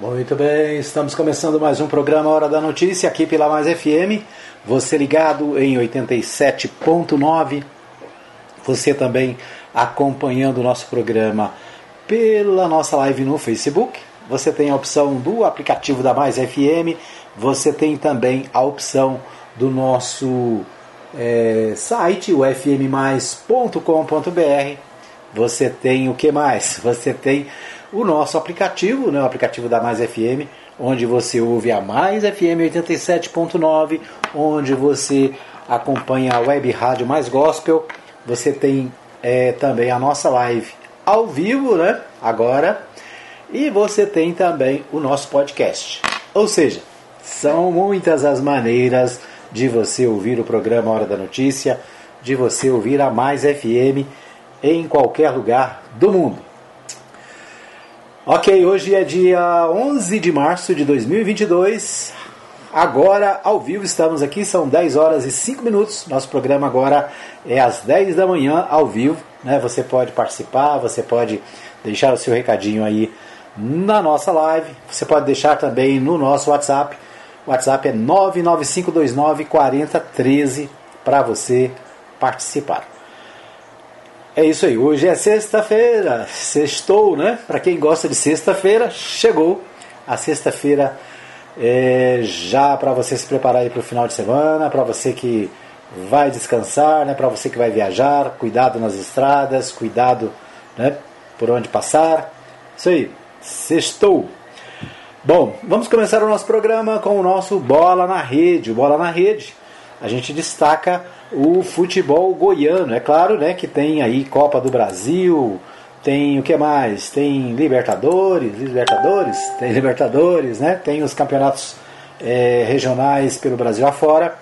Muito bem, estamos começando mais um programa Hora da Notícia aqui pela Mais FM. Você ligado em 87.9. Você também acompanhando o nosso programa pela nossa live no Facebook. Você tem a opção do aplicativo da Mais FM. Você tem também a opção do nosso é, site, o fmmais.com.br. Você tem o que mais? Você tem o nosso aplicativo, né, o aplicativo da Mais FM, onde você ouve a Mais FM 87.9, onde você acompanha a web rádio Mais Gospel. Você tem é, também a nossa live ao vivo, né? Agora. E você tem também o nosso podcast. Ou seja, são muitas as maneiras de você ouvir o programa Hora da Notícia, de você ouvir a Mais FM em qualquer lugar do mundo. Ok, hoje é dia 11 de março de 2022. Agora, ao vivo, estamos aqui, são 10 horas e 5 minutos. Nosso programa agora é às 10 da manhã, ao vivo. Né? Você pode participar, você pode deixar o seu recadinho aí na nossa live. Você pode deixar também no nosso WhatsApp. O WhatsApp é 995294013 para você participar. É isso aí, hoje é sexta-feira, sextou, né? Para quem gosta de sexta-feira, chegou a sexta-feira é, já para você se preparar para o final de semana, para você que vai descansar, né? Para você que vai viajar, cuidado nas estradas, cuidado, né? Por onde passar. Isso aí, sextou. Bom, vamos começar o nosso programa com o nosso Bola na Rede. O Bola na Rede, a gente destaca o futebol goiano. É claro né, que tem aí Copa do Brasil, tem o que mais? Tem Libertadores, Libertadores, tem Libertadores, né? Tem os campeonatos é, regionais pelo Brasil afora.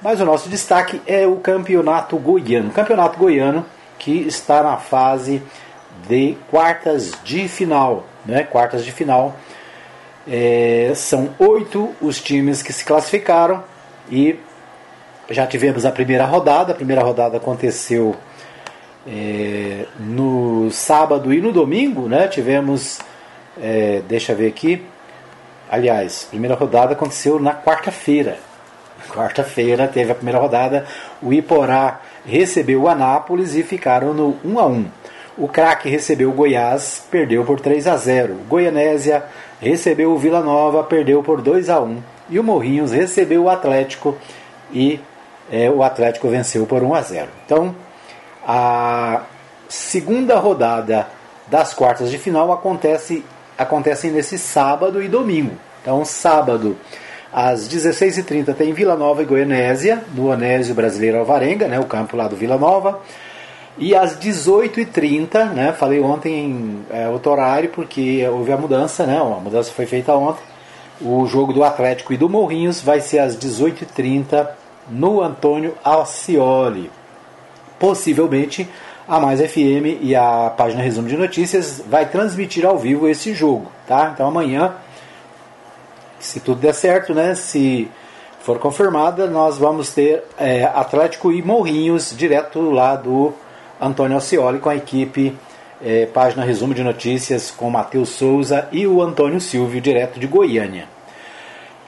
Mas o nosso destaque é o campeonato goiano. Campeonato goiano que está na fase de quartas de final. Né? Quartas de final. É, são oito os times que se classificaram e já tivemos a primeira rodada. A primeira rodada aconteceu é, no sábado e no domingo, né? Tivemos, é, deixa eu ver aqui. Aliás, a primeira rodada aconteceu na quarta-feira. Quarta-feira teve a primeira rodada. O Iporá recebeu o Anápolis e ficaram no 1 a 1. O craque recebeu o Goiás, perdeu por 3 a 0. O Goianésia recebeu o Vila Nova, perdeu por 2 a 1. E o Morrinhos recebeu o Atlético e é, o Atlético venceu por 1 a 0. Então, a segunda rodada das quartas de final acontece acontecem nesse sábado e domingo. Então, sábado às 16h30 tem Vila Nova e Goianésia, no Anésio Brasileiro Alvarenga, né, o campo lá do Vila Nova. E às 18h30, né, falei ontem em é, outro horário porque houve a mudança, né, a mudança foi feita ontem. O jogo do Atlético e do Morrinhos vai ser às 18h30 no Antônio Alcioli. Possivelmente a Mais FM e a página Resumo de Notícias vai transmitir ao vivo esse jogo, tá? Então amanhã, se tudo der certo, né? Se for confirmada, nós vamos ter é, Atlético e Morrinhos direto lá do Antônio Alcioli com a equipe é, página Resumo de Notícias com Matheus Souza e o Antônio Silvio direto de Goiânia.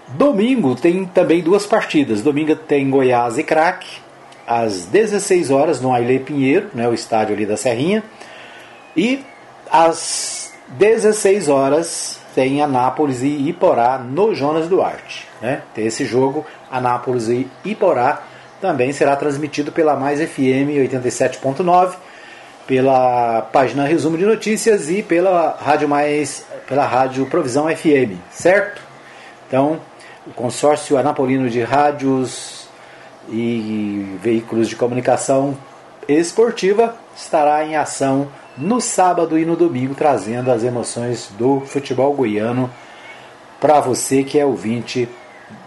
Domingo tem também duas partidas. Domingo tem Goiás e Craque, às 16 horas no Ailê Pinheiro, né, o estádio ali da Serrinha. E às 16 horas tem Anápolis e Iporá no Jonas Duarte. Né? Tem esse jogo, Anápolis e Iporá, também será transmitido pela Mais FM 87.9, pela página Resumo de Notícias e pela Rádio Mais, pela Rádio Provisão FM, certo? Então, o consórcio anapolino de rádios e veículos de comunicação esportiva estará em ação no sábado e no domingo, trazendo as emoções do futebol goiano para você que é ouvinte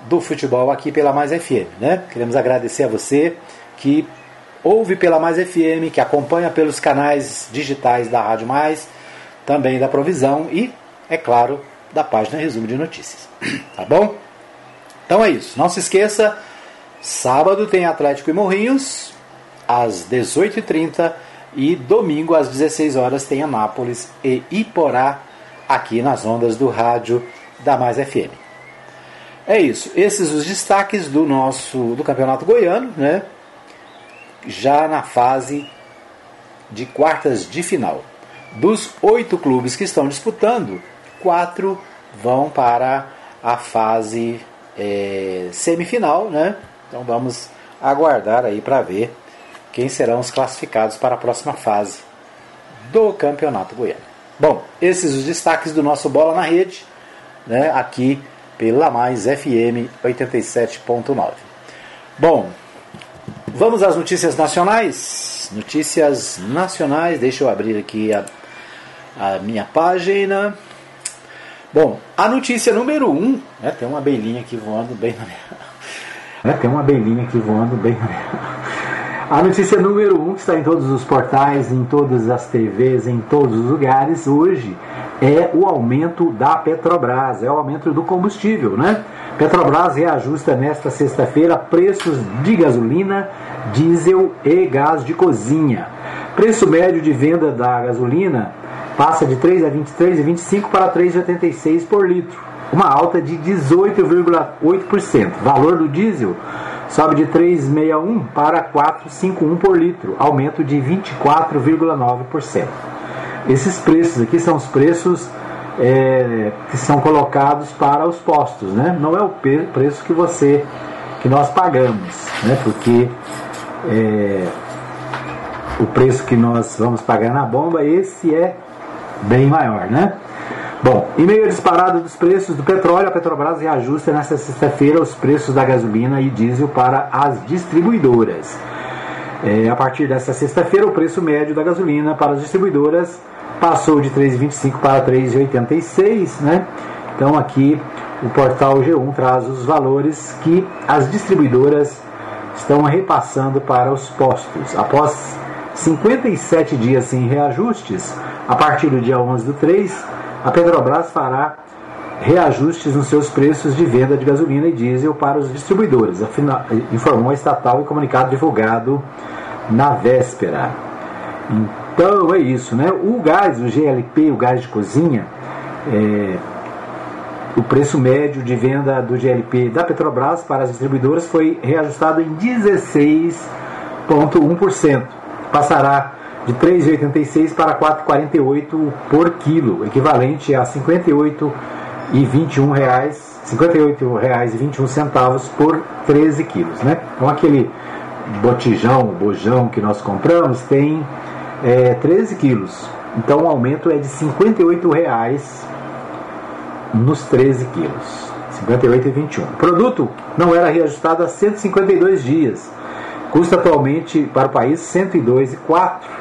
do futebol aqui pela Mais FM. Né? Queremos agradecer a você que ouve pela Mais FM, que acompanha pelos canais digitais da Rádio Mais, também da Provisão e, é claro, da página Resumo de Notícias. Tá bom? Então é isso. Não se esqueça, sábado tem Atlético e Morrinhos, às 18h30 e domingo às 16 horas tem Anápolis e Iporá aqui nas ondas do rádio da Mais FM. É isso, esses os destaques do nosso do Campeonato Goiano, né? Já na fase de quartas de final. Dos oito clubes que estão disputando, quatro vão para a fase é, semifinal, né? Então vamos aguardar aí para ver quem serão os classificados para a próxima fase do Campeonato Goiano. Bom, esses os destaques do nosso Bola na Rede, né, aqui pela Mais FM 87.9. Bom, vamos às notícias nacionais. Notícias nacionais, deixa eu abrir aqui a, a minha página. Bom, a notícia número 1, um, né, tem uma abelhinha aqui voando bem na minha. Né, tem uma abelhinha aqui voando bem na minha. A notícia número 1, um, que está em todos os portais, em todas as TVs, em todos os lugares, hoje é o aumento da Petrobras, é o aumento do combustível, né? Petrobras reajusta nesta sexta-feira preços de gasolina, diesel e gás de cozinha. Preço médio de venda da gasolina passa de 3 a 23,25 para 3,86 por litro, uma alta de 18,8%. Valor do diesel sobe de 3,61 para 4,51 por litro, aumento de 24,9%. Esses preços aqui são os preços é, que são colocados para os postos, né? Não é o preço que você que nós pagamos, né? Porque é, o preço que nós vamos pagar na bomba esse é bem maior, né? Bom, em meio à disparada dos preços do petróleo, a Petrobras reajusta nesta sexta-feira os preços da gasolina e diesel para as distribuidoras. É, a partir desta sexta-feira, o preço médio da gasolina para as distribuidoras passou de 3,25 para 3,86, né? Então aqui o portal G1 traz os valores que as distribuidoras estão repassando para os postos. Após 57 dias sem reajustes, a partir do dia 11 do 3, a Petrobras fará reajustes nos seus preços de venda de gasolina e diesel para os distribuidores, informou a estatal em comunicado divulgado na véspera. Então é isso, né? O gás, o GLP, o gás de cozinha, é, o preço médio de venda do GLP da Petrobras para as distribuidoras foi reajustado em 16,1%. Passará de 3,86 para 4,48 por quilo, equivalente a 58 e 21 reais, 58 reais e 21 centavos por 13 quilos, né? Então aquele botijão, bojão que nós compramos tem é, 13 quilos, então o aumento é de 58 reais nos 13 quilos, 58 e 21. O produto não era reajustado há 152 dias, custa atualmente para o país 102,4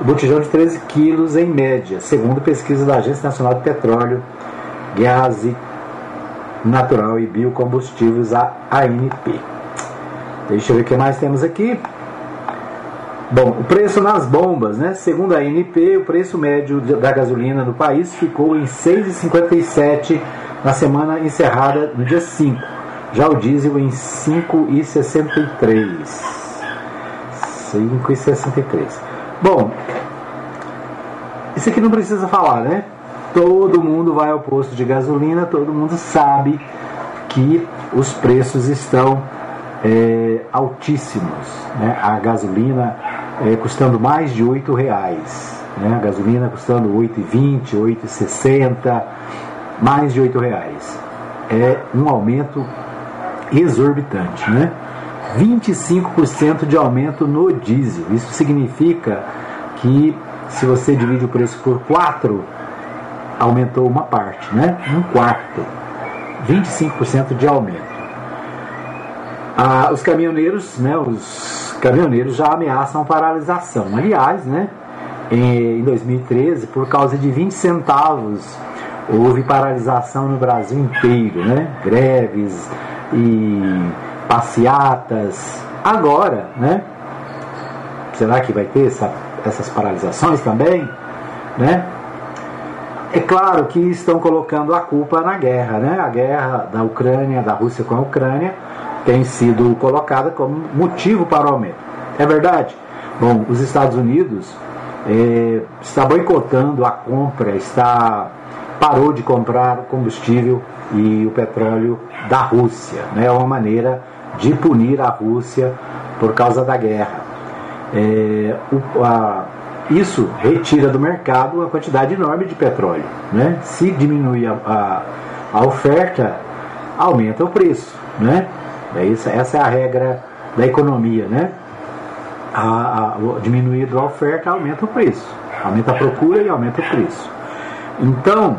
o botijão de 13 quilos em média, segundo pesquisa da Agência Nacional de Petróleo, Gás Natural e Biocombustíveis, a ANP. Deixa eu ver o que mais temos aqui. Bom, o preço nas bombas, né? Segundo a ANP, o preço médio da gasolina no país ficou em 6,57 na semana encerrada no dia 5. Já o diesel em 5,63. 5,63. Bom, isso aqui não precisa falar, né? Todo mundo vai ao posto de gasolina, todo mundo sabe que os preços estão é, altíssimos. Né? A gasolina é, custando mais de R$ reais. Né? A gasolina custando R$ 8,20, R$ 8,60, mais de R$ reais. É um aumento exorbitante, né? 25% de aumento no diesel. Isso significa que se você divide o preço por 4, aumentou uma parte, né? Um quarto. 25% de aumento. Ah, os caminhoneiros, né, os caminhoneiros já ameaçam paralisação. Aliás, né, em 2013, por causa de 20 centavos, houve paralisação no Brasil inteiro, né? Greves e passeatas. Agora, né? Será que vai ter essa, essas paralisações também? Né? É claro que estão colocando a culpa na guerra, né? A guerra da Ucrânia, da Rússia com a Ucrânia, tem sido colocada como motivo para o aumento. É verdade? Bom, os Estados Unidos é, está boicotando a compra, está parou de comprar combustível e o petróleo da Rússia. Né? É uma maneira de punir a Rússia por causa da guerra. É, o, a, isso retira do mercado uma quantidade enorme de petróleo. Né? Se diminui a, a, a oferta, aumenta o preço. Né? É isso, essa é a regra da economia. Né? A, a, diminuir a oferta aumenta o preço. Aumenta a procura e aumenta o preço. Então,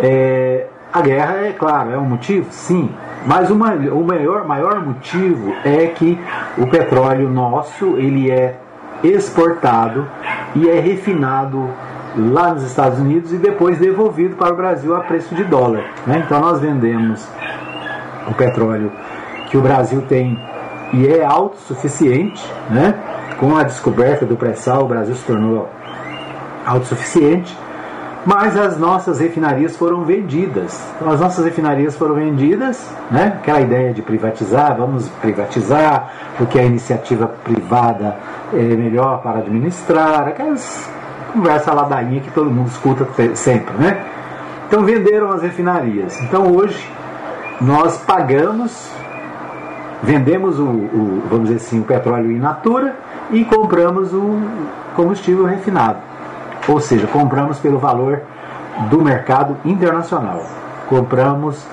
é, a guerra, é claro, é um motivo? Sim. Mas uma, o maior, maior motivo é que o petróleo nosso ele é exportado e é refinado lá nos Estados Unidos e depois devolvido para o Brasil a preço de dólar. Né? Então nós vendemos o petróleo que o Brasil tem e é autossuficiente, né? com a descoberta do pré-sal o Brasil se tornou autossuficiente mas as nossas refinarias foram vendidas. Então, as nossas refinarias foram vendidas, né? aquela ideia de privatizar, vamos privatizar, porque a iniciativa privada é melhor para administrar, aquelas conversa ladainha que todo mundo escuta sempre. Né? Então venderam as refinarias. Então hoje nós pagamos, vendemos o, o vamos dizer assim, o petróleo in natura e compramos o combustível refinado. Ou seja, compramos pelo valor do mercado internacional. Compramos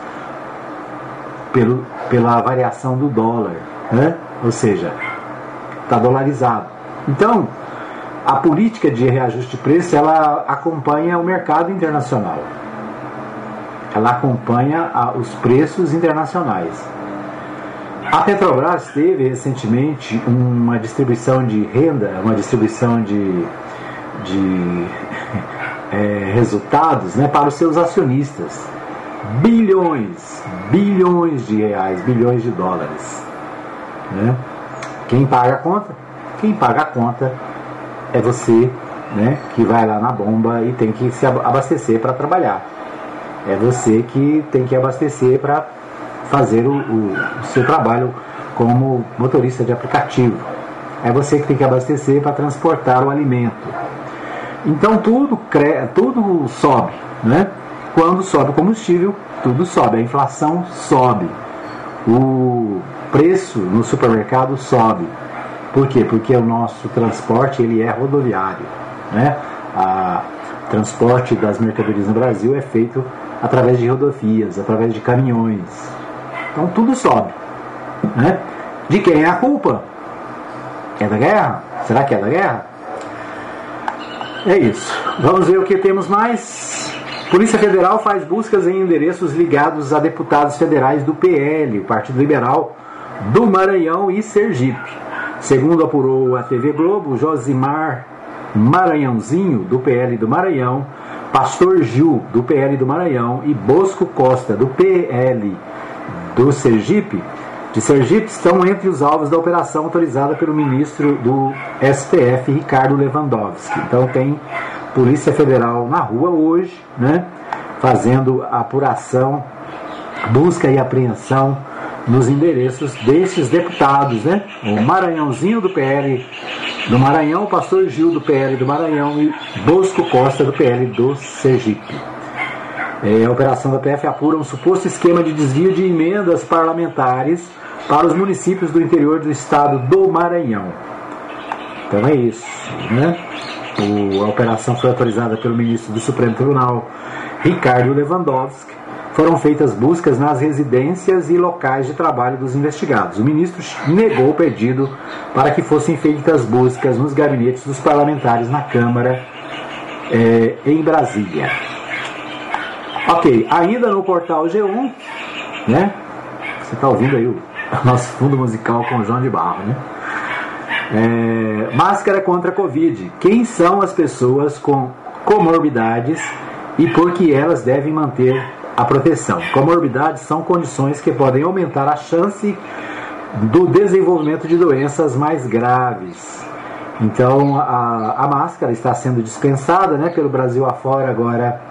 pelo, pela variação do dólar. Né? Ou seja, está dolarizado. Então, a política de reajuste de preço ela acompanha o mercado internacional. Ela acompanha os preços internacionais. A Petrobras teve recentemente uma distribuição de renda, uma distribuição de de é, resultados né, para os seus acionistas. Bilhões, bilhões de reais, bilhões de dólares. Né? Quem paga a conta? Quem paga a conta é você né, que vai lá na bomba e tem que se abastecer para trabalhar. É você que tem que abastecer para fazer o, o, o seu trabalho como motorista de aplicativo. É você que tem que abastecer para transportar o alimento. Então tudo, cre... tudo sobe. Né? Quando sobe o combustível, tudo sobe. A inflação sobe. O preço no supermercado sobe. Por quê? Porque o nosso transporte ele é rodoviário. Né? O transporte das mercadorias no Brasil é feito através de rodovias, através de caminhões. Então tudo sobe. Né? De quem é a culpa? É da guerra? Será que é da guerra? É isso. Vamos ver o que temos mais. Polícia Federal faz buscas em endereços ligados a deputados federais do PL, o Partido Liberal do Maranhão e Sergipe. Segundo apurou a TV Globo, Josimar Maranhãozinho, do PL do Maranhão, Pastor Gil, do PL do Maranhão, e Bosco Costa, do PL do Sergipe, de Sergipe estão entre os alvos da operação autorizada pelo ministro do STF, Ricardo Lewandowski. Então tem Polícia Federal na rua hoje, né, fazendo apuração, busca e apreensão nos endereços desses deputados, né? O Maranhãozinho do PL do Maranhão, o pastor Gil do PL do Maranhão e Bosco Costa do PL do Sergipe. É, a operação da PF apura um suposto esquema de desvio de emendas parlamentares para os municípios do interior do estado do Maranhão. Então é isso. Né? O, a operação foi autorizada pelo ministro do Supremo Tribunal, Ricardo Lewandowski. Foram feitas buscas nas residências e locais de trabalho dos investigados. O ministro negou o pedido para que fossem feitas buscas nos gabinetes dos parlamentares na Câmara é, em Brasília. Ok, ainda no portal G1, né? Você está ouvindo aí o nosso fundo musical com João de Barro, né? É, máscara contra a Covid. Quem são as pessoas com comorbidades e por que elas devem manter a proteção? Comorbidades são condições que podem aumentar a chance do desenvolvimento de doenças mais graves. Então a, a máscara está sendo dispensada né, pelo Brasil afora agora.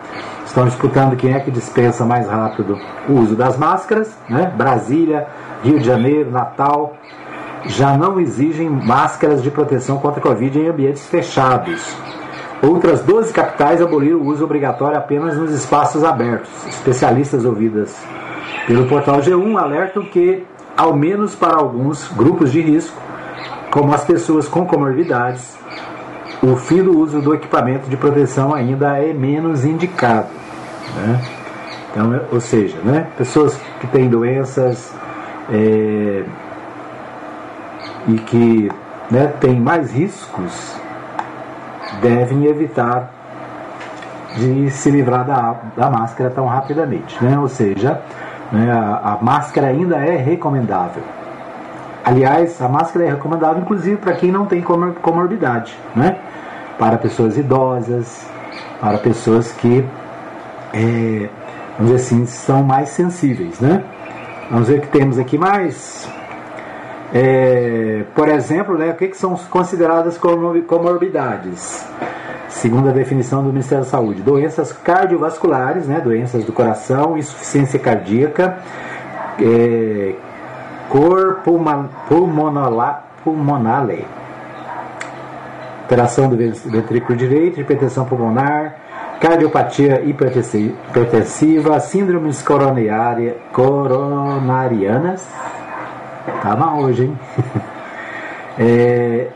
Estão disputando quem é que dispensa mais rápido o uso das máscaras. Né? Brasília Rio de Janeiro, Natal, já não exigem máscaras de proteção contra a Covid em ambientes fechados. Outras 12 capitais aboliram o uso obrigatório apenas nos espaços abertos. Especialistas ouvidas pelo portal G1 alertam que, ao menos para alguns grupos de risco, como as pessoas com comorbidades, o fim do uso do equipamento de proteção ainda é menos indicado. Né? Então, ou seja, né, pessoas que têm doenças é, e que né, têm mais riscos devem evitar de se livrar da, da máscara tão rapidamente. Né? Ou seja, né, a, a máscara ainda é recomendável. Aliás, a máscara é recomendável inclusive para quem não tem comor comorbidade, né? para pessoas idosas, para pessoas que, é, vamos dizer assim, são mais sensíveis. Né? Vamos ver o que temos aqui mais. É, por exemplo, né, o que, que são consideradas comorbidades? Segundo a definição do Ministério da Saúde, doenças cardiovasculares, né, doenças do coração, insuficiência cardíaca, é, cor pulmonale, operação do ventrículo direito, hipertensão pulmonar, cardiopatia hipertensiva, síndromes coronarianas, Tá mal hoje, hein? é,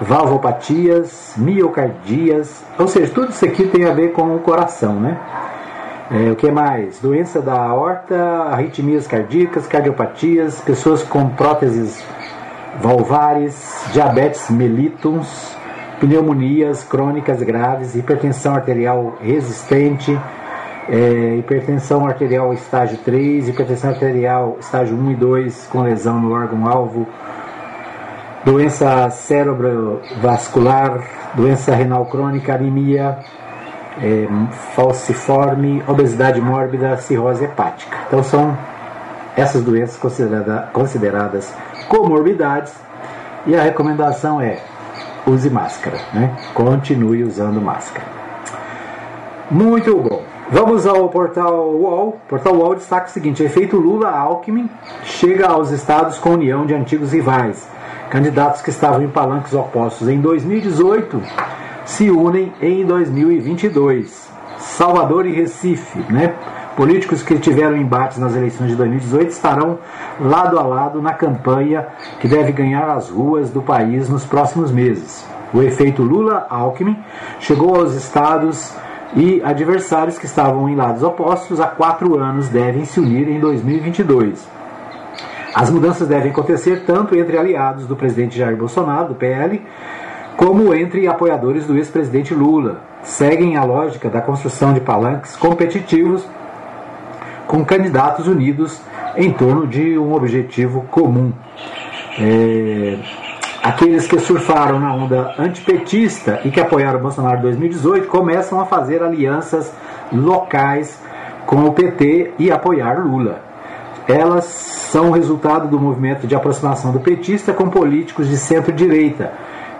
valvopatias, miocardias, ou seja, tudo isso aqui tem a ver com o coração, né? É, o que mais? Doença da aorta, arritmias cardíacas, cardiopatias, pessoas com próteses valvares, diabetes mellitus, pneumonias crônicas graves, hipertensão arterial resistente, é, hipertensão arterial estágio 3, hipertensão arterial estágio 1 e 2 com lesão no órgão-alvo, doença cerebrovascular, doença renal crônica, anemia, é, falciforme, obesidade mórbida, cirrose hepática. Então são essas doenças considerada, consideradas comorbidades e a recomendação é use máscara, né? continue usando máscara. Muito bom. Vamos ao portal UOL. O portal UOL destaca o seguinte: efeito Lula-Alckmin chega aos estados com união de antigos rivais. Candidatos que estavam em palanques opostos em 2018 se unem em 2022. Salvador e Recife, né? Políticos que tiveram embates nas eleições de 2018 estarão lado a lado na campanha que deve ganhar as ruas do país nos próximos meses. O efeito Lula-Alckmin chegou aos estados e adversários que estavam em lados opostos há quatro anos devem se unir em 2022. As mudanças devem acontecer tanto entre aliados do presidente Jair Bolsonaro, do PL, como entre apoiadores do ex-presidente Lula. Seguem a lógica da construção de palanques competitivos com candidatos unidos em torno de um objetivo comum. É, Aqueles que surfaram na onda antipetista e que apoiaram Bolsonaro em 2018 começam a fazer alianças locais com o PT e apoiar Lula. Elas são resultado do movimento de aproximação do petista com políticos de centro-direita,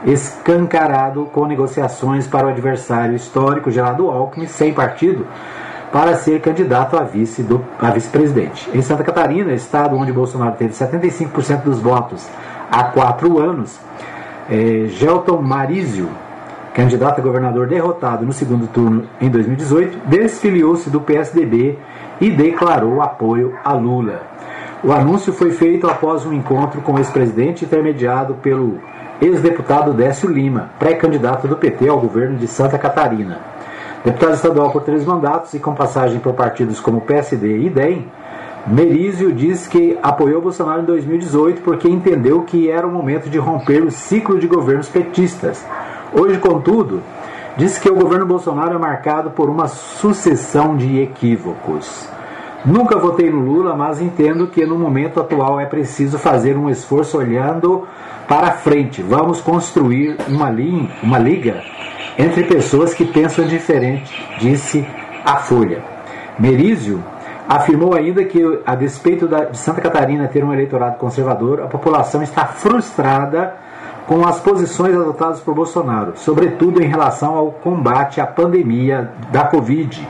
escancarado com negociações para o adversário histórico Geraldo Alckmin, sem partido, para ser candidato a vice do, vice-presidente. Em Santa Catarina, estado onde Bolsonaro teve 75% dos votos há quatro anos, é, Gelton Marizio, candidato a governador derrotado no segundo turno em 2018, desfiliou-se do PSDB e declarou apoio a Lula. O anúncio foi feito após um encontro com o ex-presidente intermediado pelo ex-deputado Décio Lima, pré-candidato do PT ao governo de Santa Catarina. Deputado estadual por três mandatos e com passagem por partidos como PSD e DEM, Merizio diz que apoiou Bolsonaro em 2018 porque entendeu que era o momento de romper o ciclo de governos petistas. Hoje, contudo, diz que o governo Bolsonaro é marcado por uma sucessão de equívocos. Nunca votei no Lula, mas entendo que no momento atual é preciso fazer um esforço olhando para frente. Vamos construir uma, linha, uma liga entre pessoas que pensam diferente, disse a Folha. Merizio Afirmou ainda que, a despeito de Santa Catarina ter um eleitorado conservador, a população está frustrada com as posições adotadas por Bolsonaro, sobretudo em relação ao combate à pandemia da Covid.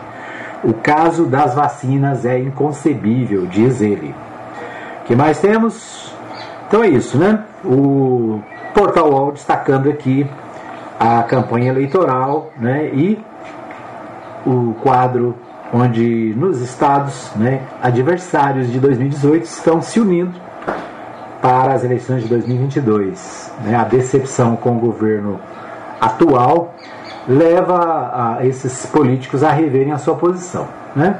O caso das vacinas é inconcebível, diz ele. O que mais temos? Então é isso, né? O Portal UOL destacando aqui a campanha eleitoral né, e o quadro onde nos estados né, adversários de 2018 estão se unindo para as eleições de 2022. Né? A decepção com o governo atual leva a esses políticos a reverem a sua posição. Né?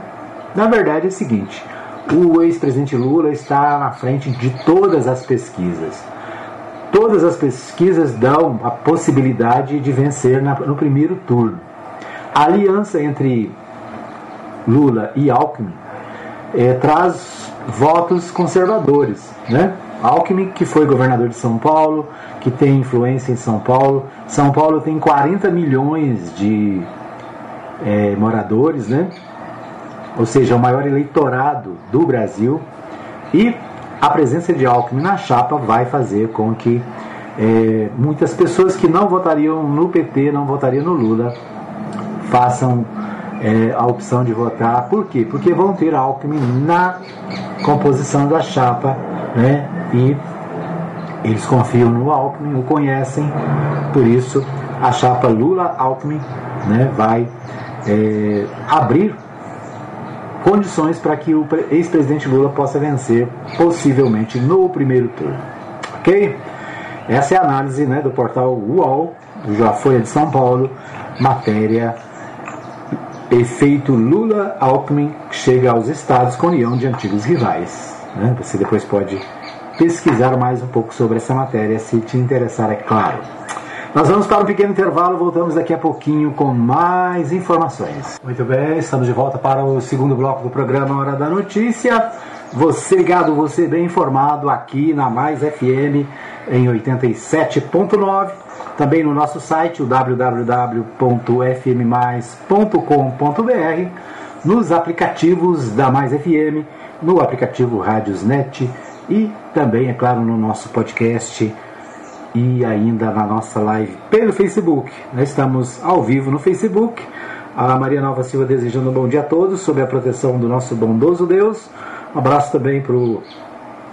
Na verdade é o seguinte: o ex-presidente Lula está na frente de todas as pesquisas. Todas as pesquisas dão a possibilidade de vencer no primeiro turno. A aliança entre Lula e Alckmin é, traz votos conservadores. Né? Alckmin, que foi governador de São Paulo, que tem influência em São Paulo. São Paulo tem 40 milhões de é, moradores, né? ou seja, o maior eleitorado do Brasil. E a presença de Alckmin na chapa vai fazer com que é, muitas pessoas que não votariam no PT, não votariam no Lula, façam é, a opção de votar. Por quê? Porque vão ter Alckmin na composição da chapa, né? E eles confiam no Alckmin, o conhecem, por isso a chapa Lula-Alckmin né, vai é, abrir condições para que o ex-presidente Lula possa vencer, possivelmente no primeiro turno. Ok? Essa é a análise né, do portal UOL, do Folha de São Paulo, matéria Efeito Lula-Alckmin chega aos estados com união de antigos rivais. Né? Você depois pode pesquisar mais um pouco sobre essa matéria, se te interessar, é claro. Nós vamos para um pequeno intervalo, voltamos daqui a pouquinho com mais informações. Muito bem, estamos de volta para o segundo bloco do programa Hora da Notícia. Você ligado, você bem informado aqui na Mais FM em 87.9 também no nosso site, www.fmmais.com.br, nos aplicativos da Mais FM, no aplicativo Rádiosnet e também, é claro, no nosso podcast e ainda na nossa live pelo Facebook. Nós estamos ao vivo no Facebook. A Maria Nova Silva desejando um bom dia a todos, sob a proteção do nosso bondoso Deus. Um abraço também para o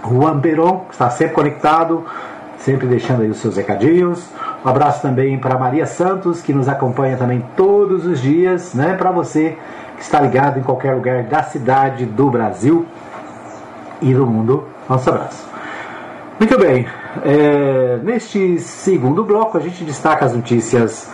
Juan Peron, que está sempre conectado, sempre deixando aí os seus recadinhos. Um abraço também para Maria Santos, que nos acompanha também todos os dias, né? Para você que está ligado em qualquer lugar da cidade, do Brasil e do mundo. Nosso abraço. Muito bem, é, neste segundo bloco a gente destaca as notícias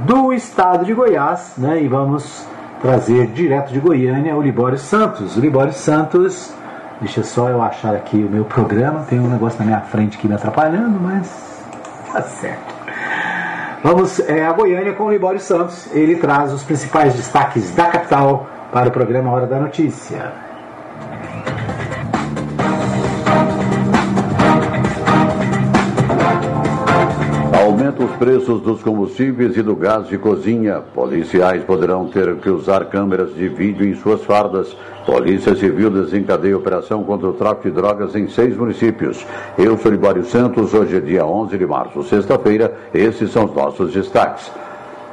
do estado de Goiás, né? E vamos trazer direto de Goiânia o Libório Santos. O Libório Santos, deixa só eu achar aqui o meu programa, tem um negócio na minha frente aqui me atrapalhando, mas tá certo. Vamos é, a Goiânia com o Libório Santos. Ele traz os principais destaques da capital para o programa Hora da Notícia. Aumenta os preços dos combustíveis e do gás de cozinha. Policiais poderão ter que usar câmeras de vídeo em suas fardas Polícia Civil desencadeia operação contra o tráfico de drogas em seis municípios. Eu sou Libório Santos, hoje é dia 11 de março, sexta-feira. Esses são os nossos destaques.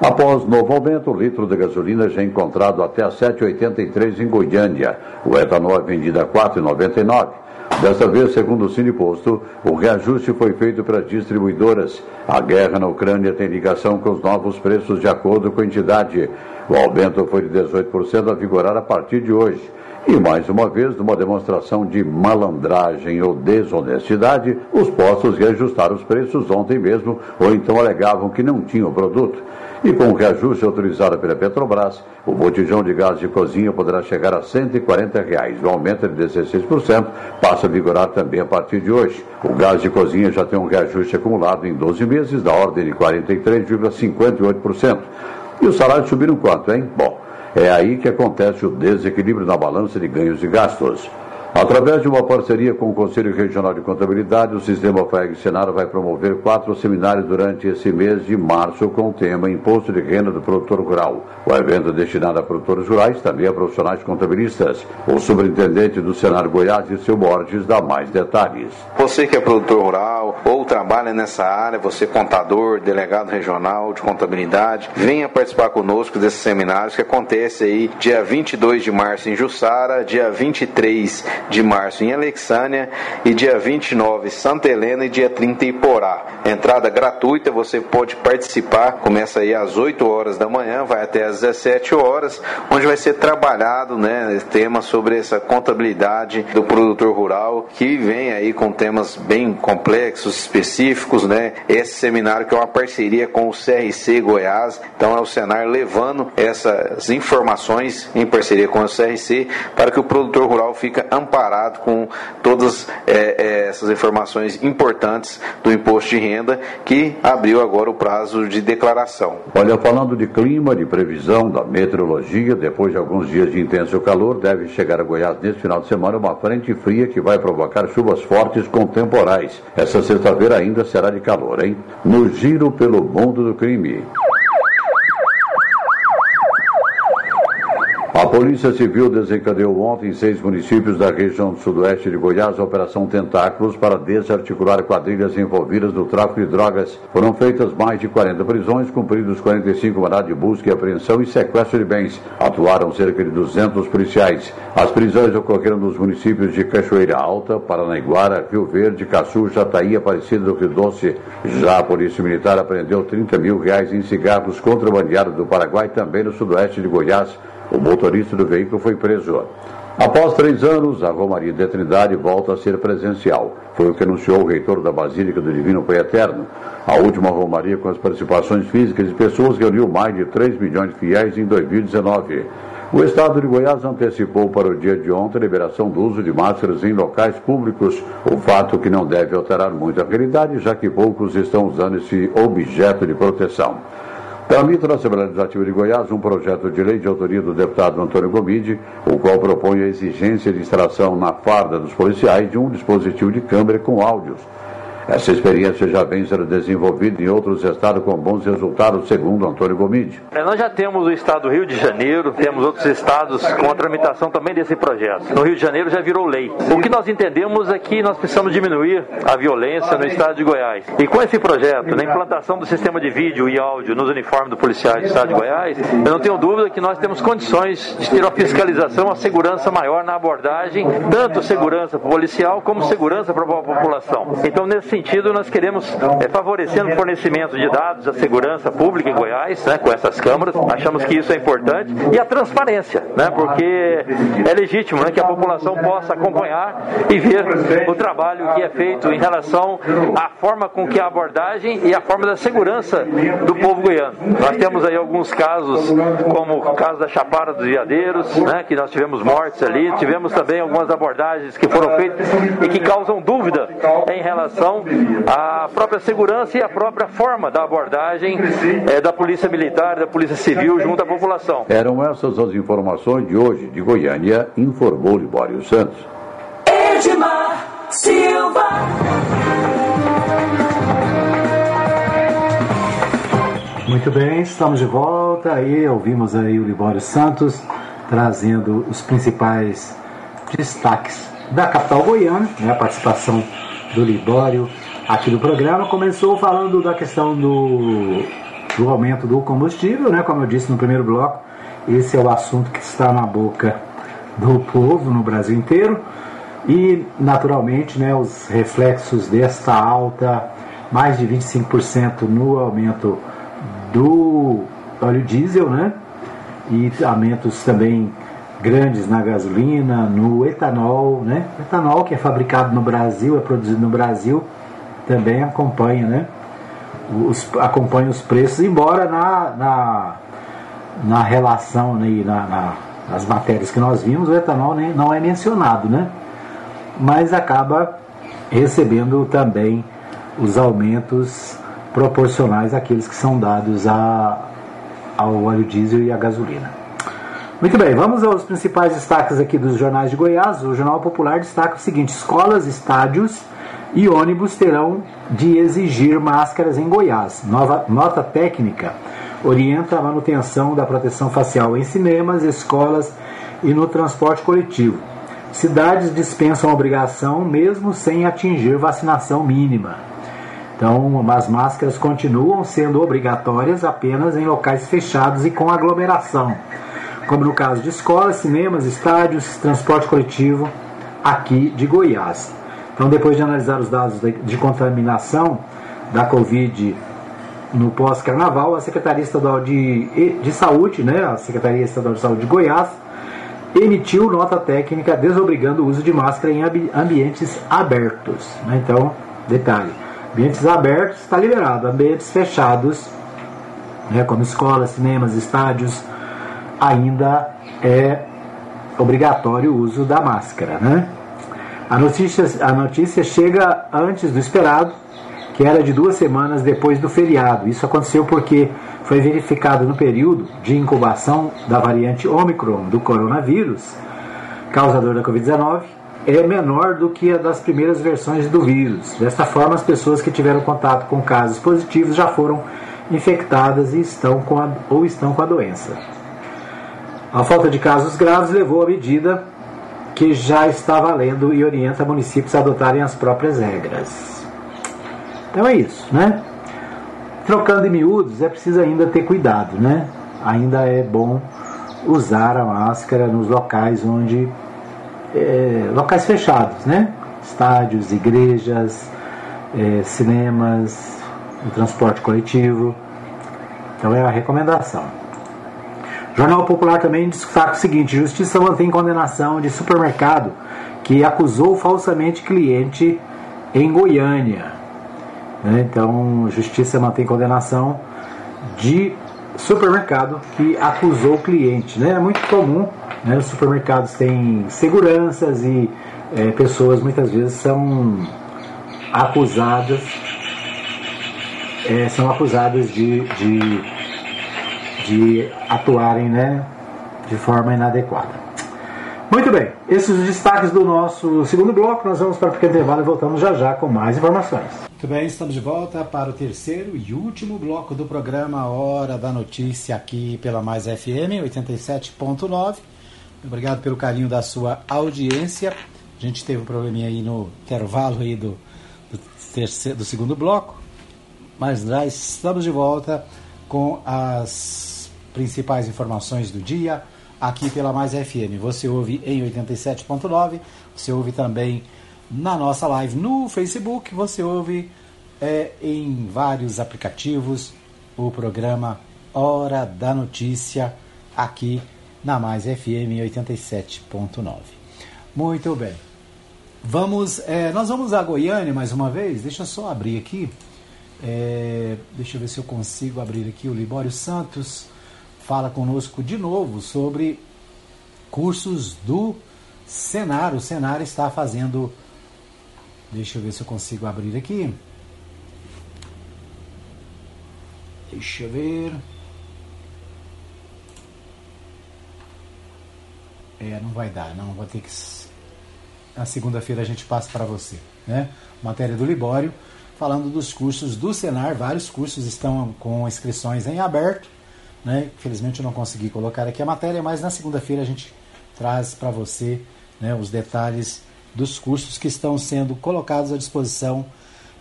Após novo aumento, o litro de gasolina já é encontrado até a 7,83 em Goiânia. O etanol é vendido a 4,99. Desta vez, segundo o Cineposto, o reajuste foi feito para distribuidoras. A guerra na Ucrânia tem ligação com os novos preços de acordo com a entidade. O aumento foi de 18% a vigorar a partir de hoje. E mais uma vez, numa demonstração de malandragem ou desonestidade, os postos reajustaram os preços ontem mesmo ou então alegavam que não tinham produto. E com o reajuste autorizado pela Petrobras, o botijão de gás de cozinha poderá chegar a 140 reais. O aumento de 16% passa a vigorar também a partir de hoje. O gás de cozinha já tem um reajuste acumulado em 12 meses da ordem de 43,58%. E os salários subiram quanto, hein? Bom, é aí que acontece o desequilíbrio na balança de ganhos e gastos. Através de uma parceria com o Conselho Regional de Contabilidade, o Sistema FAEG Senado vai promover quatro seminários durante esse mês de março com o tema Imposto de Renda do Produtor Rural. O evento é destinado a produtores rurais, também a profissionais contabilistas. O superintendente do Senado Goiás, seu Borges, dá mais detalhes. Você que é produtor rural ou trabalha nessa área, você contador, delegado regional de contabilidade, venha participar conosco desses seminários que acontece aí dia 22 de março em Jussara, dia 23 de março em Alexânia e dia 29 Santa Helena e dia 30 Iporá. Entrada gratuita, você pode participar. Começa aí às 8 horas da manhã, vai até às 17 horas, onde vai ser trabalhado, né, tema sobre essa contabilidade do produtor rural que vem aí com temas bem complexos, específicos, né? Esse seminário que é uma parceria com o CRC Goiás, então é o Senar levando essas informações em parceria com o CRC para que o produtor rural fique amparado com todas é, é, essas informações importantes do imposto de renda que abriu agora o prazo de declaração. Olha, falando de clima, de previsão, da meteorologia, depois de alguns dias de intenso calor, deve chegar a Goiás neste final de semana uma frente fria que vai provocar chuvas fortes com temporais. Essa sexta-feira ainda será de calor, hein? No giro pelo mundo do crime. Polícia Civil desencadeou ontem em seis municípios da região sudoeste de Goiás a Operação Tentáculos para desarticular quadrilhas envolvidas no tráfico de drogas. Foram feitas mais de 40 prisões, cumpridos 45 mandados de busca e apreensão e sequestro de bens. Atuaram cerca de 200 policiais. As prisões ocorreram nos municípios de Cachoeira Alta, Paranaiguara, Rio Verde, Caçu, Jataí, Aparecida do Rio Doce. Já a Polícia Militar apreendeu 30 mil reais em cigarros contrabandeados do Paraguai, também no sudoeste de Goiás. O motorista do veículo foi preso. Após três anos, a Romaria de Trindade volta a ser presencial. Foi o que anunciou o reitor da Basílica do Divino Pai Eterno. A última Romaria com as participações físicas de pessoas reuniu mais de 3 milhões de fiéis em 2019. O Estado de Goiás antecipou para o dia de ontem a liberação do uso de máscaras em locais públicos, o fato que não deve alterar muito a realidade, já que poucos estão usando esse objeto de proteção. Tramita na Assembleia Legislativa de Goiás um projeto de lei de autoria do deputado Antônio Gomide, o qual propõe a exigência de instalação na farda dos policiais de um dispositivo de câmera com áudios essa experiência já vem sendo desenvolvida em outros estados com bons resultados, segundo Antônio Gomide. É, nós já temos o estado do Rio de Janeiro, temos outros estados com a tramitação também desse projeto. No Rio de Janeiro já virou lei. O que nós entendemos é que nós precisamos diminuir a violência no estado de Goiás. E com esse projeto, na implantação do sistema de vídeo e áudio nos uniformes do policiais do estado de Goiás, eu não tenho dúvida que nós temos condições de ter uma fiscalização, uma segurança maior na abordagem, tanto segurança policial como segurança para a população. Então, nesse sentido, nós queremos é, favorecer o fornecimento de dados, a segurança pública em Goiás, né, com essas câmaras. Achamos que isso é importante. E a transparência, né, porque é legítimo né, que a população possa acompanhar e ver o trabalho que é feito em relação à forma com que a abordagem e a forma da segurança do povo goiano. Nós temos aí alguns casos, como o caso da Chapada dos Veadeiros, né, que nós tivemos mortes ali, tivemos também algumas abordagens que foram feitas e que causam dúvida em relação a própria segurança e a própria forma da abordagem é, da Polícia Militar, da Polícia Civil junto à população. Eram essas as informações de hoje de Goiânia, informou Libório Santos. Edmar Silva. Muito bem, estamos de volta aí, ouvimos aí o Libório Santos trazendo os principais destaques da capital goiana, né, a participação do Libório aqui do programa. Começou falando da questão do, do aumento do combustível, né? Como eu disse no primeiro bloco, esse é o assunto que está na boca do povo no Brasil inteiro. E, naturalmente, né, os reflexos desta alta, mais de 25% no aumento do óleo diesel, né? E aumentos também grandes na gasolina, no etanol, né? O etanol que é fabricado no Brasil, é produzido no Brasil, também acompanha, né? Os, acompanha os preços, embora na, na, na relação, né, na, na, nas matérias que nós vimos, o etanol nem, não é mencionado, né? Mas acaba recebendo também os aumentos proporcionais àqueles que são dados a, ao óleo diesel e à gasolina. Muito bem, vamos aos principais destaques aqui dos jornais de Goiás. O Jornal Popular destaca o seguinte: escolas, estádios e ônibus terão de exigir máscaras em Goiás. Nova nota técnica orienta a manutenção da proteção facial em cinemas, escolas e no transporte coletivo. Cidades dispensam a obrigação mesmo sem atingir vacinação mínima. Então, as máscaras continuam sendo obrigatórias apenas em locais fechados e com aglomeração como no caso de escolas, cinemas, estádios, transporte coletivo, aqui de Goiás. Então, depois de analisar os dados de contaminação da Covid no pós-carnaval, a Secretaria Estadual de, de Saúde, né, a Secretaria Estadual de Saúde de Goiás, emitiu nota técnica desobrigando o uso de máscara em ambientes abertos. Né? Então, detalhe: ambientes abertos está liberado, ambientes fechados, né, como escolas, cinemas, estádios, ainda é obrigatório o uso da máscara. Né? A, notícia, a notícia chega antes do esperado, que era de duas semanas depois do feriado. Isso aconteceu porque foi verificado no período de incubação da variante Omicron do coronavírus, causador da Covid-19, é menor do que a das primeiras versões do vírus. Desta forma, as pessoas que tiveram contato com casos positivos já foram infectadas e estão com a, ou estão com a doença. A falta de casos graves levou à medida que já está valendo e orienta municípios a adotarem as próprias regras. Então é isso, né? Trocando em miúdos, é preciso ainda ter cuidado, né? Ainda é bom usar a máscara nos locais onde. É, locais fechados, né? Estádios, igrejas, é, cinemas, o transporte coletivo. Então é a recomendação. Jornal Popular também destaca o seguinte: Justiça mantém condenação de supermercado que acusou falsamente cliente em Goiânia. Né? Então, Justiça mantém condenação de supermercado que acusou cliente. Né? É muito comum, né? os supermercados têm seguranças e é, pessoas muitas vezes são acusadas é, são acusadas de, de de atuarem né, de forma inadequada. Muito bem, esses os destaques do nosso segundo bloco. Nós vamos para o pequeno intervalo e voltamos já já com mais informações. Muito bem, estamos de volta para o terceiro e último bloco do programa Hora da Notícia aqui pela Mais FM 87.9. Obrigado pelo carinho da sua audiência. A gente teve um probleminha aí no intervalo aí do, do, terceiro, do segundo bloco, mas já estamos de volta com as principais informações do dia aqui pela Mais FM. Você ouve em 87.9, você ouve também na nossa live no Facebook, você ouve é, em vários aplicativos o programa Hora da Notícia aqui na Mais FM 87.9. Muito bem. Vamos, é, nós vamos a Goiânia mais uma vez. Deixa eu só abrir aqui. É, deixa eu ver se eu consigo abrir aqui o Libório Santos fala conosco de novo sobre cursos do Senar. O Senar está fazendo. Deixa eu ver se eu consigo abrir aqui. Deixa eu ver. É, não vai dar, não. Vou ter que. Na segunda-feira a gente passa para você. Né? Matéria do Libório, falando dos cursos do Senar. Vários cursos estão com inscrições em aberto. Né? Infelizmente eu não consegui colocar aqui a matéria, mas na segunda-feira a gente traz para você né, os detalhes dos cursos que estão sendo colocados à disposição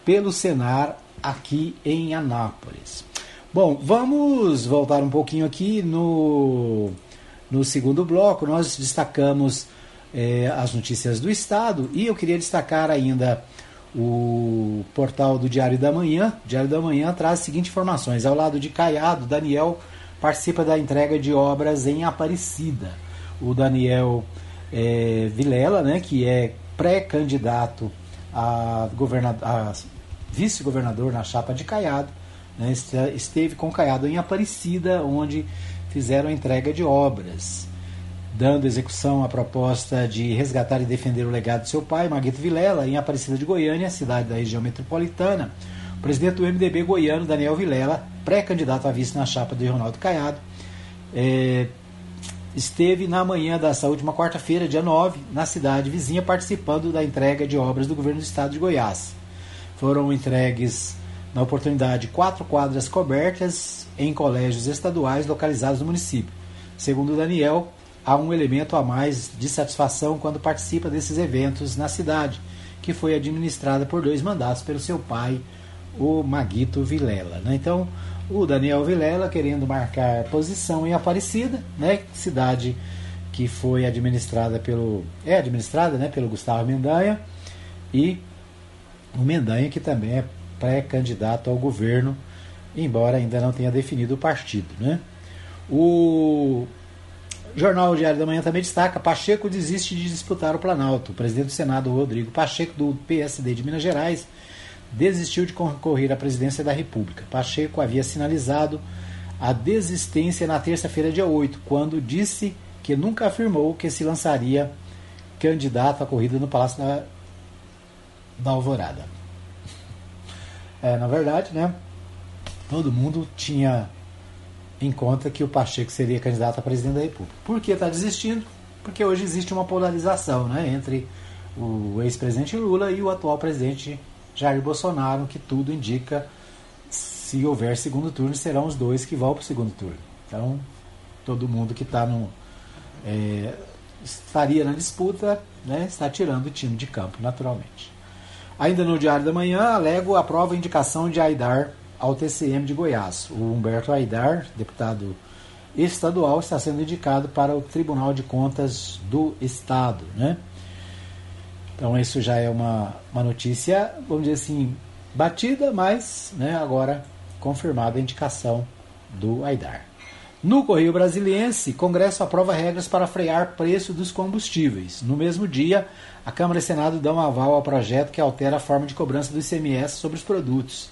pelo Senar aqui em Anápolis. Bom, vamos voltar um pouquinho aqui no, no segundo bloco. Nós destacamos é, as notícias do Estado e eu queria destacar ainda o portal do Diário da Manhã. O Diário da Manhã traz as seguintes informações. Ao lado de Caiado, Daniel participa da entrega de obras em Aparecida. O Daniel é, Vilela, né, que é pré-candidato a, a vice-governador na chapa de Caiado, né, esteve com Caiado em Aparecida, onde fizeram a entrega de obras, dando execução à proposta de resgatar e defender o legado de seu pai, Maguito Vilela, em Aparecida de Goiânia, cidade da região metropolitana. Presidente do MDB goiano, Daniel Vilela, pré-candidato a vice na chapa de Ronaldo Caiado, é, esteve na manhã dessa última quarta-feira, dia 9, na cidade vizinha, participando da entrega de obras do governo do estado de Goiás. Foram entregues, na oportunidade, quatro quadras cobertas em colégios estaduais localizados no município. Segundo Daniel, há um elemento a mais de satisfação quando participa desses eventos na cidade, que foi administrada por dois mandatos pelo seu pai, o Maguito Vilela. Né? Então, o Daniel Vilela querendo marcar posição em Aparecida, né? cidade que foi administrada pelo é administrada, né, pelo Gustavo Mendanha e o Mendanha que também é pré-candidato ao governo, embora ainda não tenha definido o partido, né? O Jornal Diário da Manhã também destaca: Pacheco desiste de disputar o Planalto. O presidente do Senado, Rodrigo Pacheco, do PSD de Minas Gerais, desistiu de concorrer à presidência da República. Pacheco havia sinalizado a desistência na terça-feira, dia 8, quando disse que nunca afirmou que se lançaria candidato à corrida no Palácio da, da Alvorada. É, na verdade, né? Todo mundo tinha em conta que o Pacheco seria candidato a presidente da República. Por que está desistindo? Porque hoje existe uma polarização né, entre o ex-presidente Lula e o atual presidente Jair Bolsonaro, que tudo indica, se houver segundo turno, serão os dois que vão para o segundo turno. Então, todo mundo que está no. É, estaria na disputa, né, está tirando o time de campo, naturalmente. Ainda no Diário da Manhã, Alego aprova a indicação de Aidar ao TCM de Goiás. O Humberto Aidar, deputado estadual, está sendo indicado para o Tribunal de Contas do Estado. Né? Então, isso já é uma, uma notícia, vamos dizer assim, batida, mas né, agora confirmada a indicação do Aidar. No Correio Brasiliense, Congresso aprova regras para frear preço dos combustíveis. No mesmo dia, a Câmara e Senado dão aval ao projeto que altera a forma de cobrança do ICMS sobre os produtos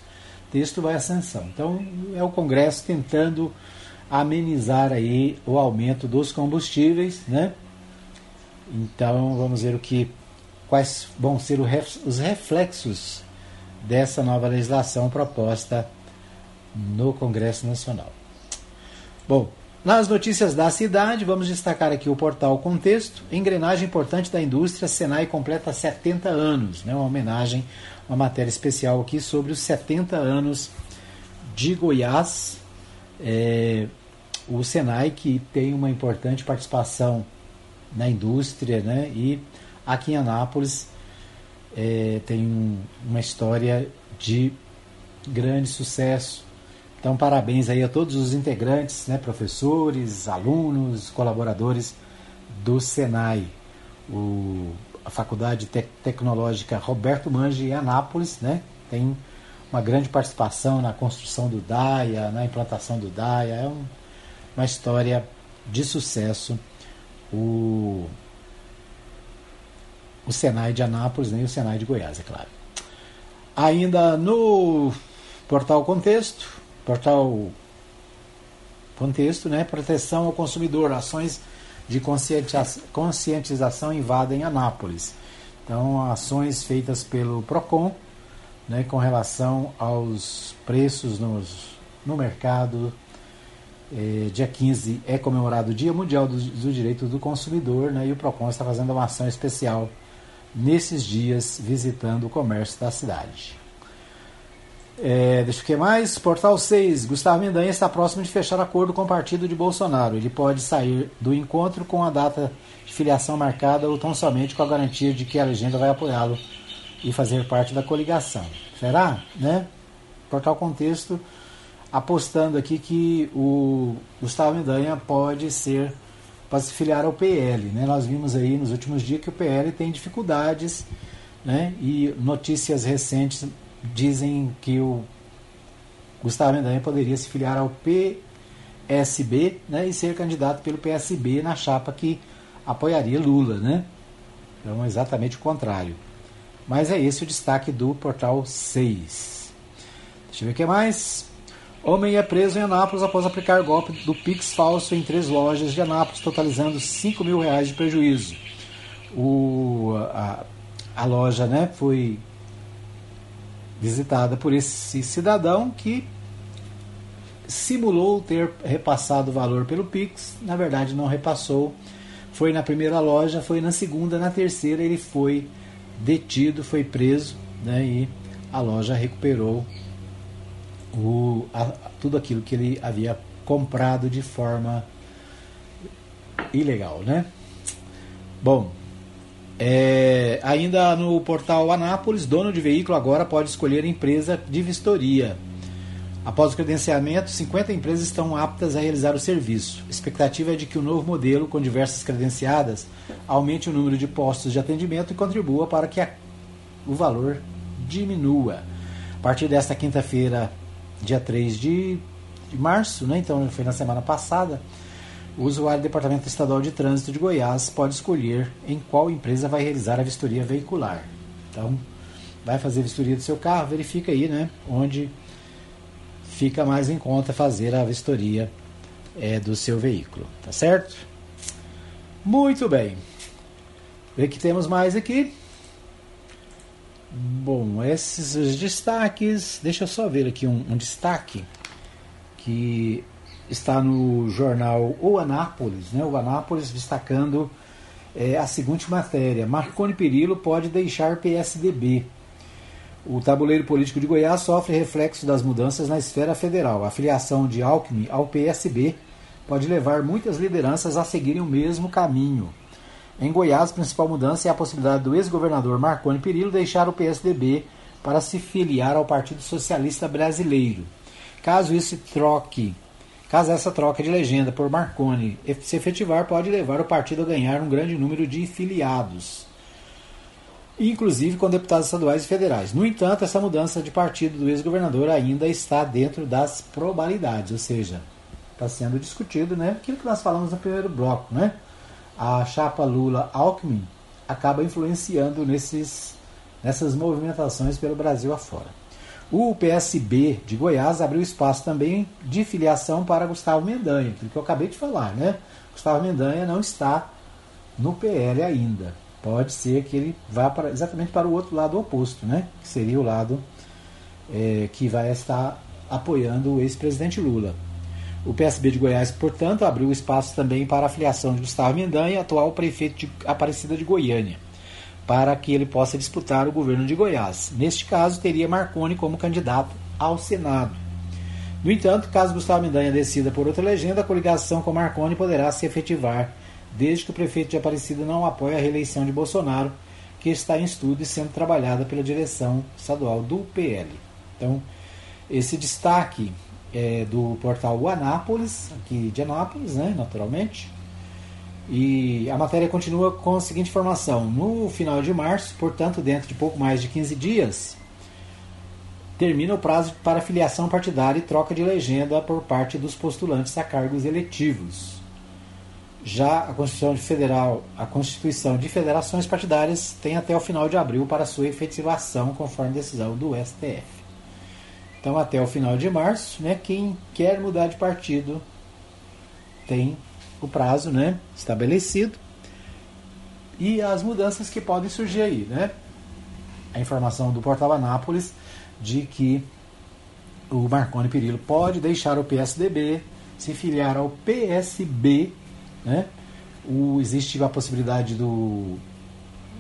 texto vai à sanção. Então é o Congresso tentando amenizar aí o aumento dos combustíveis, né? Então vamos ver o que quais vão ser os reflexos dessa nova legislação proposta no Congresso Nacional. Bom, nas notícias da cidade, vamos destacar aqui o portal Contexto, engrenagem importante da indústria, Senai completa 70 anos, né? uma homenagem uma matéria especial aqui sobre os 70 anos de Goiás. É, o Senai que tem uma importante participação na indústria, né? E aqui em Anápolis é, tem um, uma história de grande sucesso. Então, parabéns aí a todos os integrantes, né, professores, alunos, colaboradores do Senai. O a Faculdade Te Tecnológica Roberto Mangi em Anápolis, né? Tem uma grande participação na construção do DAIA, na implantação do DAIA. É um, uma história de sucesso. O, o Senai de Anápolis e o Senai de Goiás, é claro. Ainda no portal Contexto, portal Contexto, né? Proteção ao consumidor, ações de conscientização invadem Anápolis. Então, ações feitas pelo PROCON né, com relação aos preços nos, no mercado. É, dia 15 é comemorado o Dia Mundial do, do Direito do Consumidor né, e o PROCON está fazendo uma ação especial nesses dias visitando o comércio da cidade. É, deixa eu ver mais. Portal 6. Gustavo Mendanha está próximo de fechar acordo com o partido de Bolsonaro. Ele pode sair do encontro com a data de filiação marcada ou tão somente com a garantia de que a legenda vai apoiá-lo e fazer parte da coligação. Será? Né? Portal Contexto apostando aqui que o Gustavo Mendanha pode ser pode se filiar ao PL. Né? Nós vimos aí nos últimos dias que o PL tem dificuldades né? e notícias recentes dizem que o Gustavo Mendanha poderia se filiar ao PSB né, e ser candidato pelo PSB na chapa que apoiaria Lula. Né? Então, exatamente o contrário. Mas é esse o destaque do portal 6. Deixa eu ver o que mais. Homem é preso em Anápolis após aplicar golpe do Pix falso em três lojas de Anápolis, totalizando 5 mil reais de prejuízo. O, a, a loja né, foi visitada por esse cidadão que simulou ter repassado o valor pelo Pix, na verdade não repassou. Foi na primeira loja, foi na segunda, na terceira ele foi detido, foi preso, né, e a loja recuperou o, a, tudo aquilo que ele havia comprado de forma ilegal, né? Bom, é, ainda no portal Anápolis, dono de veículo agora pode escolher empresa de vistoria. Após o credenciamento, 50 empresas estão aptas a realizar o serviço. A expectativa é de que o novo modelo, com diversas credenciadas, aumente o número de postos de atendimento e contribua para que a, o valor diminua. A partir desta quinta-feira, dia 3 de, de março, né, então foi na semana passada, o usuário do Departamento Estadual de Trânsito de Goiás pode escolher em qual empresa vai realizar a vistoria veicular. Então, vai fazer a vistoria do seu carro, verifica aí, né, onde fica mais em conta fazer a vistoria é, do seu veículo, tá certo? Muito bem. O que temos mais aqui? Bom, esses os destaques. Deixa eu só ver aqui um, um destaque que está no jornal O Anápolis, né? O Anápolis destacando é, a seguinte matéria: Marconi Perillo pode deixar PSDB. O tabuleiro político de Goiás sofre reflexo das mudanças na esfera federal. A filiação de Alckmin ao PSB pode levar muitas lideranças a seguirem o mesmo caminho. Em Goiás, a principal mudança é a possibilidade do ex-governador Marconi Perillo deixar o PSDB para se filiar ao Partido Socialista Brasileiro. Caso isso troque, caso essa troca de legenda por Marconi se efetivar, pode levar o partido a ganhar um grande número de filiados inclusive com deputados estaduais e federais. No entanto, essa mudança de partido do ex-governador ainda está dentro das probabilidades, ou seja, está sendo discutido, né? Aquilo que nós falamos no primeiro bloco, né? A chapa Lula-Alckmin acaba influenciando nesses, nessas movimentações pelo Brasil afora. O PSB de Goiás abriu espaço também de filiação para Gustavo Mendanha, aquilo que eu acabei de falar, né? Gustavo Mendanha não está no PL ainda pode ser que ele vá para, exatamente para o outro lado oposto, né? que seria o lado é, que vai estar apoiando o ex-presidente Lula. O PSB de Goiás, portanto, abriu espaço também para a filiação de Gustavo Mendanha, atual prefeito de Aparecida de Goiânia, para que ele possa disputar o governo de Goiás. Neste caso, teria Marconi como candidato ao Senado. No entanto, caso Gustavo Mendanha decida por outra legenda, a coligação com Marconi poderá se efetivar desde que o prefeito de Aparecida não apoie a reeleição de Bolsonaro, que está em estudo e sendo trabalhada pela direção estadual do PL. Então, esse destaque é do portal Anápolis, aqui de Anápolis, né, naturalmente. E a matéria continua com a seguinte informação: no final de março, portanto, dentro de pouco mais de 15 dias, termina o prazo para filiação partidária e troca de legenda por parte dos postulantes a cargos eletivos. Já a Constituição Federal, a Constituição de Federações Partidárias tem até o final de abril para sua efetivação, conforme decisão do STF. Então, até o final de março, né, quem quer mudar de partido tem o prazo né, estabelecido e as mudanças que podem surgir aí. Né? A informação do portal Anápolis de que o Marconi Perillo pode deixar o PSDB, se filiar ao PSB né? O, existe a possibilidade do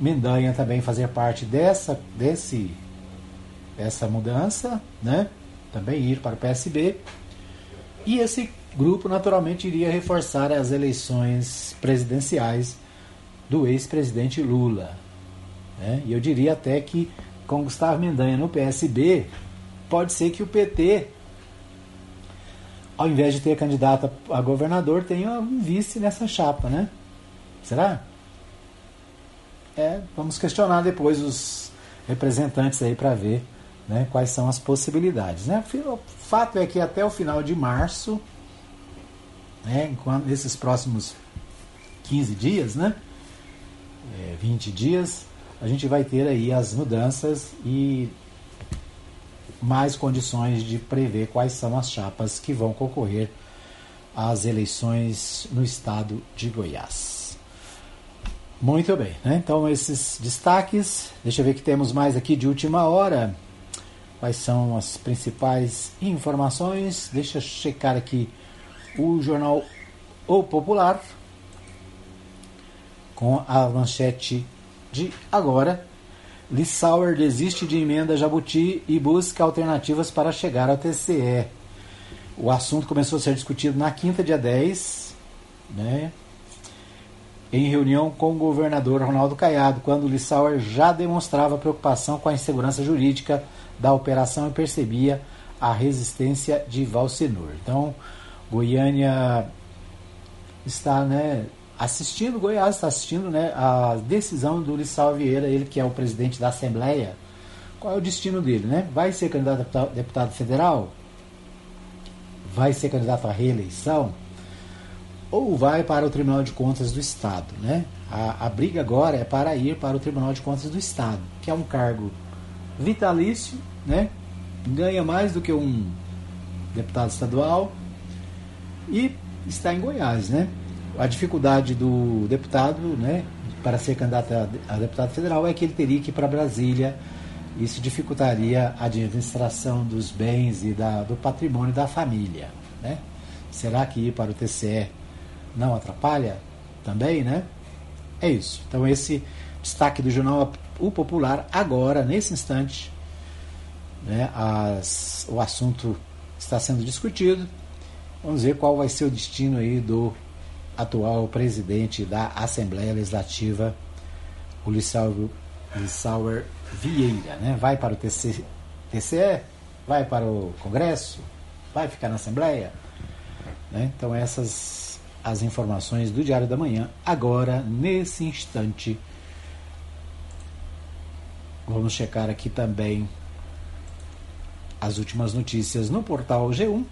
Mendanha também fazer parte dessa, desse, dessa mudança, né? também ir para o PSB. E esse grupo naturalmente iria reforçar as eleições presidenciais do ex-presidente Lula. Né? E eu diria até que com Gustavo Mendanha no PSB, pode ser que o PT ao invés de ter candidato a governador, tenha um vice nessa chapa, né? Será? É, vamos questionar depois os representantes aí para ver né, quais são as possibilidades. Né? O fato é que até o final de março, né, próximos 15 dias, né, é, 20 dias, a gente vai ter aí as mudanças e mais condições de prever quais são as chapas que vão concorrer às eleições no estado de Goiás. Muito bem, né? então esses destaques, deixa eu ver que temos mais aqui de última hora. Quais são as principais informações? Deixa eu checar aqui o jornal O Popular com a manchete de agora. Lissauer desiste de emenda Jabuti e busca alternativas para chegar ao TCE. O assunto começou a ser discutido na quinta, dia 10, né, em reunião com o governador Ronaldo Caiado, quando Lissauer já demonstrava preocupação com a insegurança jurídica da operação e percebia a resistência de Valsenor. Então, Goiânia está né, assistindo, Goiás está assistindo né, a decisão do Lissau Vieira, ele que é o presidente da Assembleia. Qual é o destino dele? Né? Vai ser candidato a deputado federal? Vai ser candidato à reeleição? Ou vai para o Tribunal de Contas do Estado? Né? A, a briga agora é para ir para o Tribunal de Contas do Estado, que é um cargo vitalício, né? ganha mais do que um deputado estadual e está em Goiás, né? A dificuldade do deputado, né, para ser candidato a deputado federal é que ele teria que ir para Brasília. Isso dificultaria a administração dos bens e da, do patrimônio da família, né? Será que ir para o TCE não atrapalha também, né? É isso. Então esse destaque do jornal O Popular agora, nesse instante, né, as, o assunto está sendo discutido. Vamos ver qual vai ser o destino aí do atual presidente da Assembleia Legislativa, o Lissauer, Vieira. Né? Vai para o TC, TCE? Vai para o Congresso? Vai ficar na Assembleia? Né? Então essas as informações do Diário da Manhã, agora, nesse instante. Vamos checar aqui também as últimas notícias no portal G1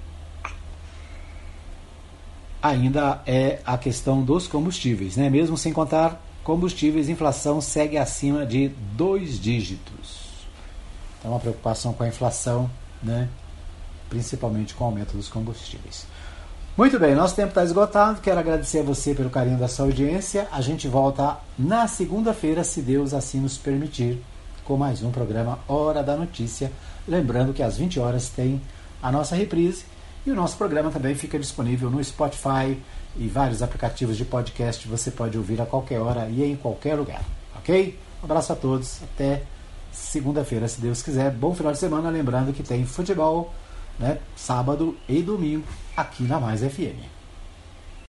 ainda é a questão dos combustíveis, né? Mesmo sem contar combustíveis, inflação segue acima de dois dígitos. Então, uma preocupação com a inflação, né? Principalmente com o aumento dos combustíveis. Muito bem, nosso tempo está esgotado. Quero agradecer a você pelo carinho da sua audiência. A gente volta na segunda-feira, se Deus assim nos permitir, com mais um programa Hora da Notícia Lembrando que às 20 horas tem a nossa reprise e o nosso programa também fica disponível no Spotify e vários aplicativos de podcast. Você pode ouvir a qualquer hora e em qualquer lugar. Ok? Um abraço a todos. Até segunda-feira, se Deus quiser. Bom final de semana. Lembrando que tem futebol né, sábado e domingo aqui na Mais FM.